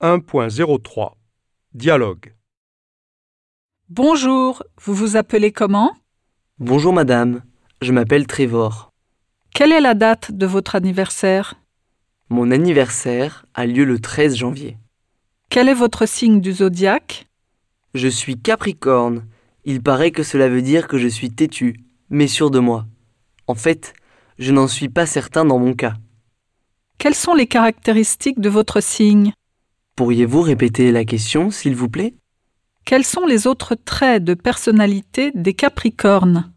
1.03 Dialogue Bonjour, vous vous appelez comment? Bonjour madame, je m'appelle Trevor. Quelle est la date de votre anniversaire? Mon anniversaire a lieu le 13 janvier. Quel est votre signe du zodiaque? Je suis Capricorne. Il paraît que cela veut dire que je suis têtu, mais sûr de moi. En fait, je n'en suis pas certain dans mon cas. Quelles sont les caractéristiques de votre signe? Pourriez-vous répéter la question, s'il vous plaît? Quels sont les autres traits de personnalité des Capricornes?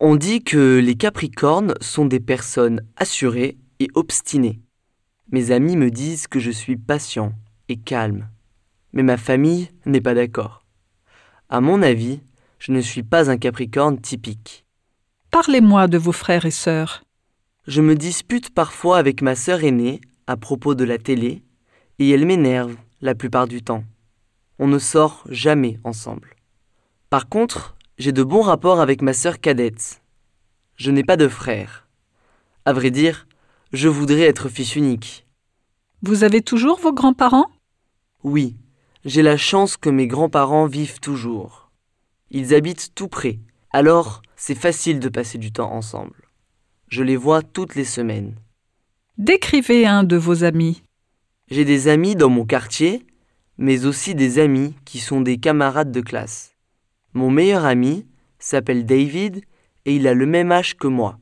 On dit que les Capricornes sont des personnes assurées et obstinées. Mes amis me disent que je suis patient et calme. Mais ma famille n'est pas d'accord. À mon avis, je ne suis pas un Capricorne typique. Parlez-moi de vos frères et sœurs. Je me dispute parfois avec ma sœur aînée à propos de la télé et elle m'énerve la plupart du temps. On ne sort jamais ensemble. Par contre, j'ai de bons rapports avec ma sœur cadette. Je n'ai pas de frère. À vrai dire, je voudrais être fils unique. Vous avez toujours vos grands-parents? Oui, j'ai la chance que mes grands-parents vivent toujours. Ils habitent tout près, alors c'est facile de passer du temps ensemble. Je les vois toutes les semaines. Décrivez un de vos amis. J'ai des amis dans mon quartier, mais aussi des amis qui sont des camarades de classe. Mon meilleur ami s'appelle David et il a le même âge que moi.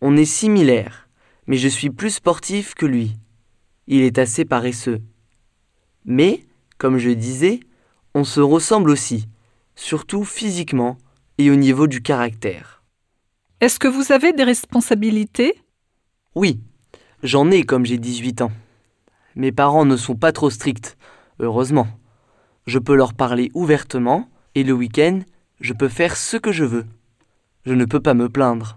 On est similaires, mais je suis plus sportif que lui. Il est assez paresseux. Mais, comme je disais, on se ressemble aussi, surtout physiquement et au niveau du caractère. Est-ce que vous avez des responsabilités? Oui, j'en ai comme j'ai 18 ans. Mes parents ne sont pas trop stricts, heureusement. Je peux leur parler ouvertement et le week-end, je peux faire ce que je veux. Je ne peux pas me plaindre.